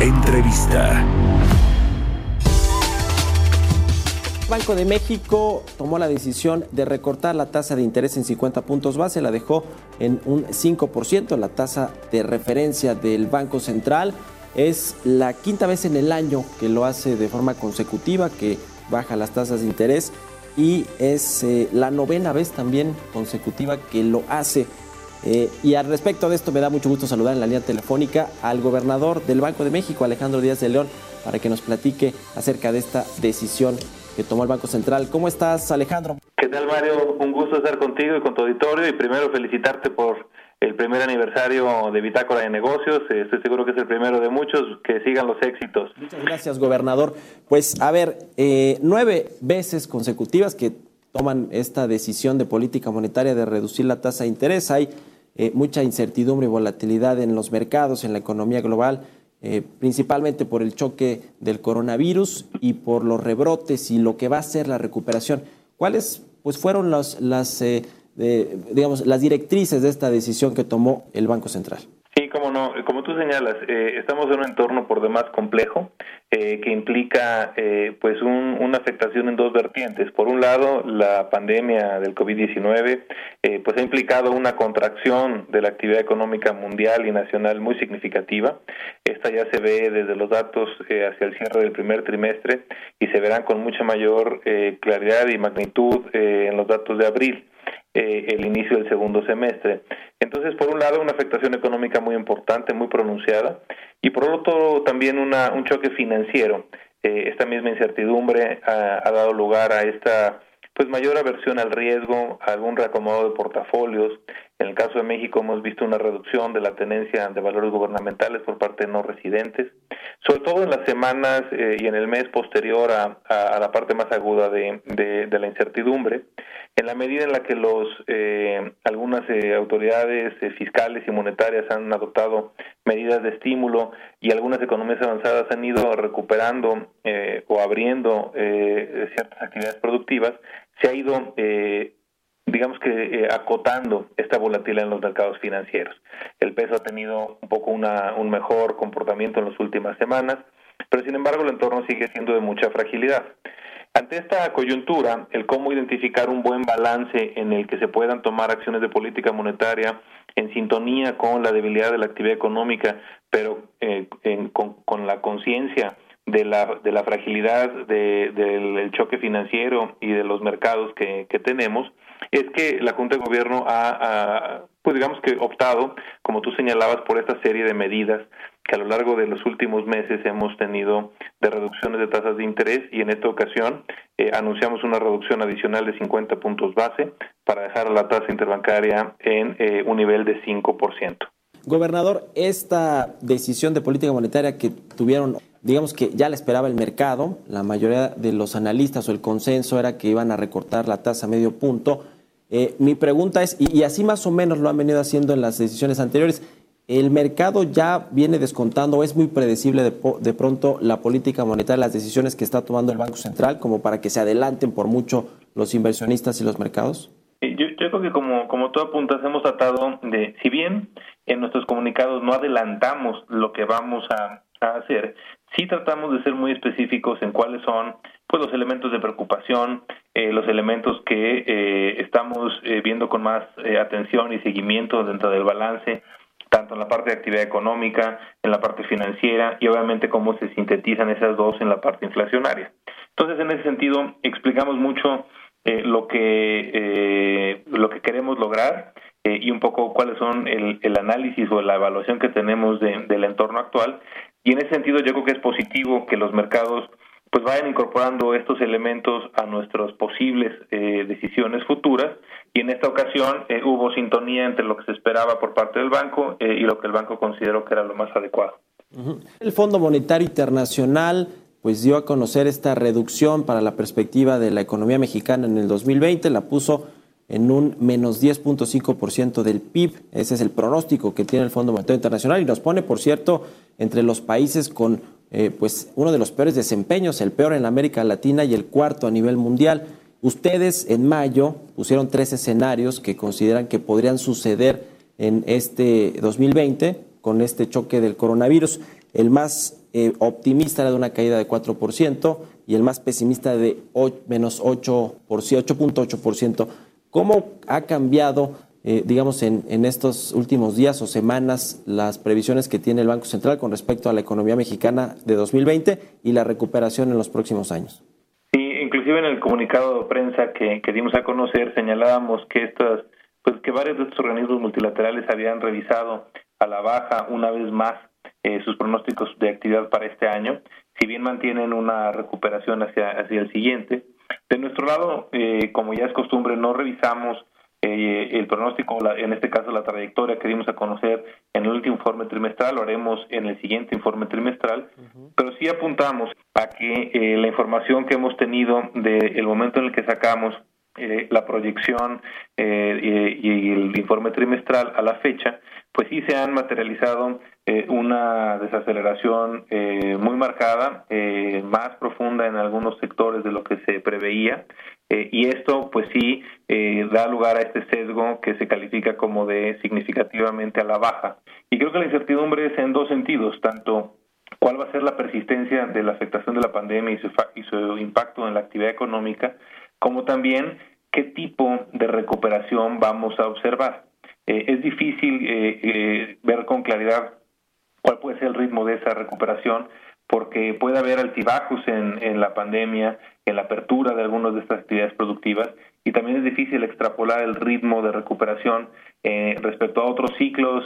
Entrevista. Banco de México tomó la decisión de recortar la tasa de interés en 50 puntos base, la dejó en un 5%, la tasa de referencia del Banco Central. Es la quinta vez en el año que lo hace de forma consecutiva, que baja las tasas de interés y es eh, la novena vez también consecutiva que lo hace. Eh, y al respecto de esto me da mucho gusto saludar en la línea telefónica al gobernador del Banco de México, Alejandro Díaz de León, para que nos platique acerca de esta decisión que tomó el Banco Central. ¿Cómo estás, Alejandro? ¿Qué tal, Mario? Un gusto estar contigo y con tu auditorio y primero felicitarte por el primer aniversario de Bitácora de Negocios. Eh, estoy seguro que es el primero de muchos. Que sigan los éxitos. Muchas gracias, gobernador. Pues, a ver, eh, nueve veces consecutivas que toman esta decisión de política monetaria de reducir la tasa de interés. Hay eh, mucha incertidumbre y volatilidad en los mercados, en la economía global. Eh, principalmente por el choque del coronavirus y por los rebrotes y lo que va a ser la recuperación. ¿Cuáles pues, fueron las, las, eh, digamos, las directrices de esta decisión que tomó el Banco Central? Sí, como no, como tú señalas, eh, estamos en un entorno por demás complejo eh, que implica eh, pues un, una afectación en dos vertientes. Por un lado, la pandemia del COVID-19 eh, pues ha implicado una contracción de la actividad económica mundial y nacional muy significativa. Esta ya se ve desde los datos eh, hacia el cierre del primer trimestre y se verán con mucha mayor eh, claridad y magnitud en los datos de abril. Eh, el inicio del segundo semestre. Entonces, por un lado, una afectación económica muy importante, muy pronunciada, y por otro, también una, un choque financiero. Eh, esta misma incertidumbre ha, dado lugar a esta pues mayor aversión al riesgo, algún reacomodo de portafolios. En el caso de México hemos visto una reducción de la tenencia de valores gubernamentales por parte de no residentes, sobre todo en las semanas eh, y en el mes posterior a, la parte más aguda de, la incertidumbre. En la medida en la que los eh, algunas eh, autoridades eh, fiscales y monetarias han adoptado medidas de estímulo y algunas economías avanzadas han ido recuperando o abriendo ciertas actividades productivas, se ha ido eh, digamos que acotando esta volatilidad en los mercados financieros. El peso ha tenido un poco una, un mejor comportamiento en las últimas semanas, pero sin embargo el entorno sigue siendo de mucha fragilidad. Ante esta coyuntura, el cómo identificar un buen balance en el que se puedan tomar acciones de política monetaria en sintonía con la debilidad de la actividad económica, pero eh, con, la conciencia de la, de la fragilidad de, del choque financiero y de los mercados que, que tenemos, es que la Junta de Gobierno ha, pues digamos que optado, como tú señalabas, por esta serie de medidas que a lo largo de los últimos meses hemos tenido de reducciones de tasas de interés y en esta ocasión eh, anunciamos una reducción adicional de 50 puntos base para dejar la tasa interbancaria en eh, un nivel de 5%. Gobernador, esta decisión de política monetaria que tuvieron, digamos que ya la esperaba el mercado, la mayoría de los analistas o el consenso era que iban a recortar la tasa medio punto. Eh, mi pregunta es, y, así más o menos lo han venido haciendo en las decisiones anteriores, el mercado ya viene descontando, es muy predecible de, de, pronto la política monetaria, las decisiones que está tomando el Banco Central, como para que se adelanten por mucho los inversionistas y los mercados? Yo, yo creo que como, como tú apuntas, hemos tratado de, si bien en nuestros comunicados no adelantamos lo que vamos a hacer, sí tratamos de ser muy específicos en cuáles son pues los elementos de preocupación, eh, los elementos que eh, estamos eh, viendo con más eh, atención y seguimiento dentro del balance, tanto en la parte de actividad económica, en la parte financiera y obviamente cómo se sintetizan esas dos en la parte inflacionaria. Entonces, en ese sentido, explicamos mucho eh, lo que lo que queremos lograr y un poco cuáles son el, el, análisis o la evaluación que tenemos de, del entorno actual. Y en ese sentido, yo creo que es positivo que los mercados pues vayan incorporando estos elementos a nuestras posibles eh, decisiones futuras y en esta ocasión eh, hubo sintonía entre lo que se esperaba por parte del banco y lo que el banco consideró que era lo más adecuado. El Fondo Monetario Internacional pues dio a conocer esta reducción para la perspectiva de la economía mexicana en el 2020, la puso en un menos 10.5% del PIB. Ese es el pronóstico que tiene el Fondo Monetario Internacional y nos pone, por cierto, entre los países con eh, pues uno de los peores desempeños, el peor en América Latina y el cuarto a nivel mundial. Ustedes en mayo pusieron tres escenarios que consideran que podrían suceder en este 2020 con este choque del coronavirus. El más eh, optimista era de una caída de 4% y el más pesimista de menos 8.8%. ¿Cómo ha cambiado, eh, digamos, en, en, estos últimos días o semanas las previsiones que tiene el Banco Central con respecto a la economía mexicana de 2020 y la recuperación en los próximos años? Sí, inclusive en el comunicado de prensa que, dimos a conocer señalábamos que estas, pues que varios de estos organismos multilaterales habían revisado a la baja una vez más eh, sus pronósticos de actividad para este año, si bien mantienen una recuperación hacia, hacia el siguiente. De nuestro lado, eh, como ya es costumbre, no revisamos eh, el pronóstico, en este caso la trayectoria que dimos a conocer en el último informe trimestral, lo haremos en el siguiente informe trimestral, pero sí apuntamos a que la información que hemos tenido del momento en el que sacamos la proyección y el informe trimestral a la fecha, pues sí se han materializado eh, una desaceleración eh, muy marcada, eh, más profunda en algunos sectores de lo que se preveía, y esto pues sí da lugar a este sesgo que se califica como de significativamente a la baja. Y creo que la incertidumbre es en dos sentidos, tanto cuál va a ser la persistencia de la afectación de la pandemia y su, y su impacto en la actividad económica, como también qué tipo de recuperación vamos a observar. Eh, es difícil eh, eh, ver con claridad cuál puede ser el ritmo de esa recuperación porque puede haber altibajos en, en la pandemia, en la apertura de algunas de estas actividades productivas y también es difícil extrapolar el ritmo de recuperación respecto a otros ciclos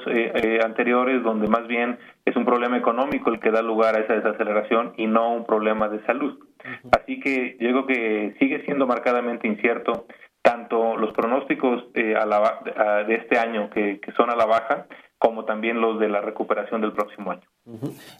anteriores donde más bien es un problema económico el que da lugar a esa desaceleración y no un problema de salud. Así que yo creo que sigue siendo marcadamente incierto tanto los pronósticos eh, de este año que, son a la baja, como también los de la recuperación del próximo año.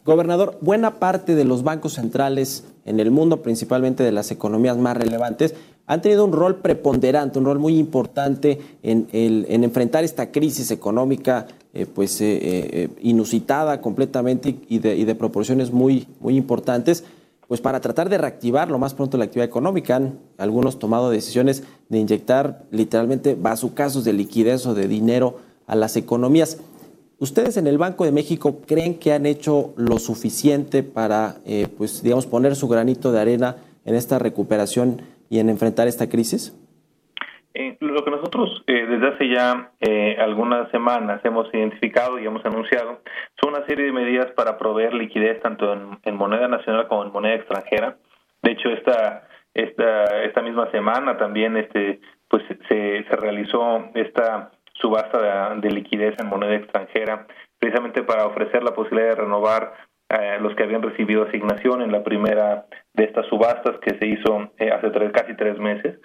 Gobernador, buena parte de los bancos centrales en el mundo, principalmente de las economías más relevantes, han tenido un rol preponderante, un rol muy importante en, enfrentar esta crisis económica eh, pues, eh, inusitada completamente y de, y de proporciones muy, muy importantes pues para tratar de reactivar lo más pronto la actividad económica. Han algunos tomado decisiones de inyectar literalmente bazucazos de liquidez o de dinero a las economías. ¿Ustedes en el Banco de México creen que han hecho lo suficiente para, eh, pues, digamos, poner su granito de arena en esta recuperación y en enfrentar esta crisis? Eh, lo que nosotros eh, desde hace ya eh, algunas semanas hemos identificado y hemos anunciado son una serie de medidas para proveer liquidez tanto en, moneda nacional como en moneda extranjera. De hecho, esta esta esta misma semana también este pues se, se realizó esta subasta de, liquidez en moneda extranjera precisamente para ofrecer la posibilidad de renovar los que habían recibido asignación en la primera de estas subastas que se hizo hace tres, casi tres meses.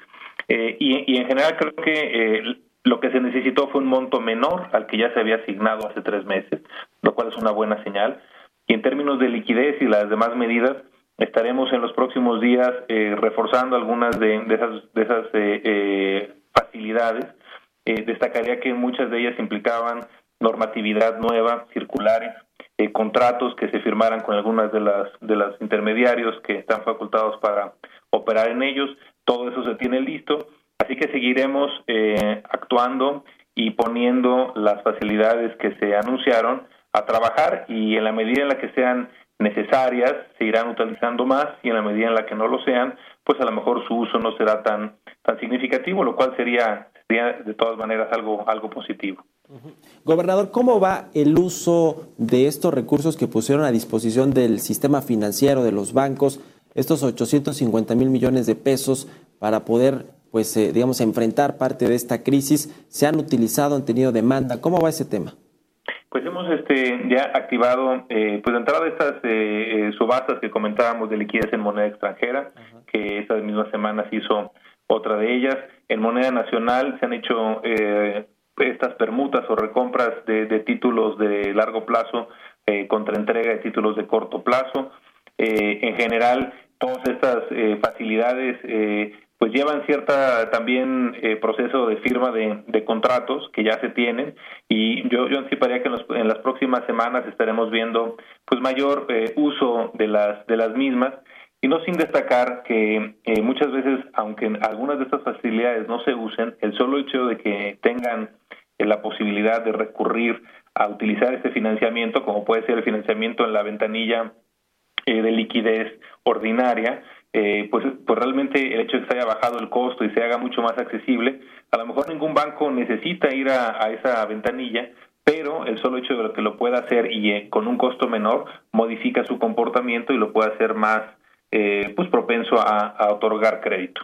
Eh, y, en general creo que eh, lo que se necesitó fue un monto menor al que ya se había asignado hace tres meses, lo cual es una buena señal. Y en términos de liquidez y las demás medidas, estaremos en los próximos días eh, reforzando algunas de, esas, de esas facilidades. destacaría que muchas de ellas implicaban normatividad nueva, circulares, contratos que se firmaran con algunas de las de los intermediarios que están facultados para operar en ellos, todo eso se tiene listo, así que seguiremos eh, actuando y poniendo las facilidades que se anunciaron a trabajar y en la medida en la que sean necesarias se irán utilizando más y en la medida en la que no lo sean, pues a lo mejor su uso no será tan tan significativo, lo cual sería, sería de todas maneras algo algo positivo. Gobernador, ¿cómo va el uso de estos recursos que pusieron a disposición del sistema financiero de los bancos estos 850 mil millones de pesos para poder, pues, eh, digamos, enfrentar parte de esta crisis, se han utilizado, han tenido demanda. ¿Cómo va ese tema? Pues hemos este, ya activado, eh, pues de entrada estas eh, subastas que comentábamos de liquidez en moneda extranjera, que estas mismas semanas hizo otra de ellas. En moneda nacional se han hecho estas permutas o recompras de, títulos de largo plazo contra entrega de títulos de corto plazo. en general, todas estas facilidades pues llevan cierta también eh, proceso de firma de, contratos que ya se tienen. Y yo, yo anticiparía que en, las próximas semanas estaremos viendo pues mayor eh, uso de las de las mismas. Y no sin destacar que eh, muchas veces aunque algunas de estas facilidades no se usen el solo hecho de que tengan la posibilidad de recurrir a utilizar este financiamiento como puede ser el financiamiento en la ventanilla de liquidez ordinaria eh, pues, pues realmente el hecho de que se haya bajado el costo y se haga mucho más accesible, a lo mejor ningún banco necesita ir a, esa ventanilla, pero el solo hecho de que lo pueda hacer y eh, con un costo menor modifica su comportamiento y lo puede hacer más eh, pues propenso a, otorgar crédito.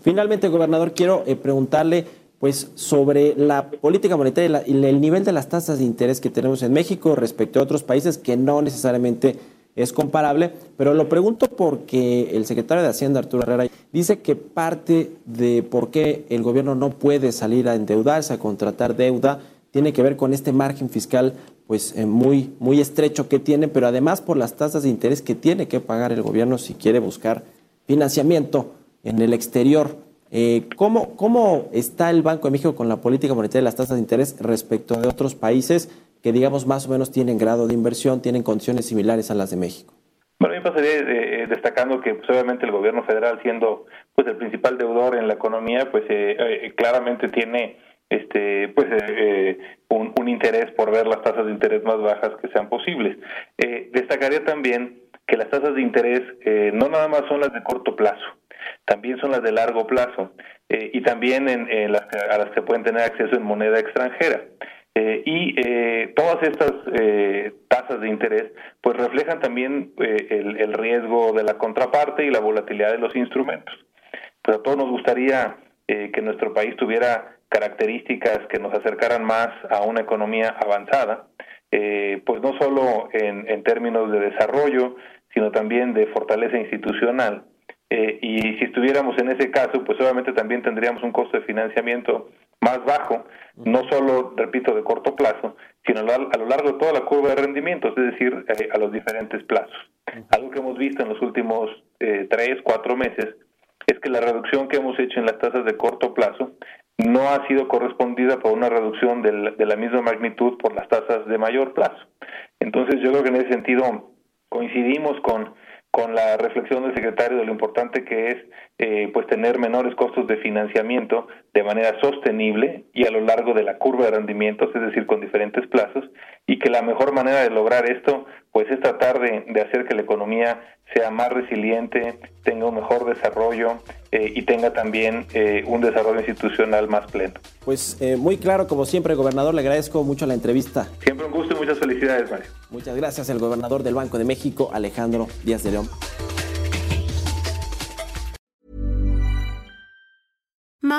Finalmente, gobernador, quiero preguntarle pues sobre la política monetaria y el nivel de las tasas de interés que tenemos en México respecto a otros países que no necesariamente es comparable, pero lo pregunto porque el secretario de Hacienda, Arturo Herrera, dice que parte de por qué el gobierno no puede salir a endeudarse, a contratar deuda, tiene que ver con este margen fiscal pues eh, muy, muy estrecho que tiene, pero además por las tasas de interés que tiene que pagar el gobierno si quiere buscar financiamiento en el exterior. Eh, ¿cómo, ¿Cómo está el Banco de México con la política monetaria de las tasas de interés respecto de otros países? Que digamos más o menos tienen grado de inversión, tienen condiciones similares a las de México? Bueno, yo pasaría eh, destacando que pues, obviamente el gobierno federal siendo pues el principal deudor en la economía, pues eh, eh, claramente tiene este pues un, un, interés por ver las tasas de interés más bajas que sean posibles. destacaría también que las tasas de interés no nada más son las de corto plazo, también son las de largo plazo y también en, a las que pueden tener acceso en moneda extranjera. Eh, y eh, todas estas eh, tasas de interés pues reflejan también el, riesgo de la contraparte y la volatilidad de los instrumentos. Pero a todos nos gustaría que nuestro país tuviera características que nos acercaran más a una economía avanzada, pues no solo en, en, términos de desarrollo, sino también de fortaleza institucional. y si estuviéramos en ese caso, pues obviamente también tendríamos un costo de financiamiento más bajo, no solo, repito, de corto plazo, sino a lo largo de toda la curva de rendimientos, es decir, eh, a los diferentes plazos. Algo que hemos visto en los últimos eh, tres, cuatro meses es que la reducción que hemos hecho en las tasas de corto plazo no ha sido correspondida por una reducción de la, de la misma magnitud por las tasas de mayor plazo. Entonces yo creo que en ese sentido coincidimos con con la reflexión del secretario de lo importante que es eh, pues tener menores costos de financiamiento de manera sostenible y a lo largo de la curva de rendimientos, es decir, con diferentes plazos, y que la mejor manera de lograr esto pues es tratar de, de hacer que la economía sea más resiliente, tenga un mejor desarrollo eh, y tenga también eh, un desarrollo institucional más pleno. Pues muy claro, como siempre, gobernador, le agradezco mucho la entrevista. Siempre un gusto y muchas felicidades, Mario. Muchas gracias, el gobernador del Banco de México, Alejandro Díaz de León.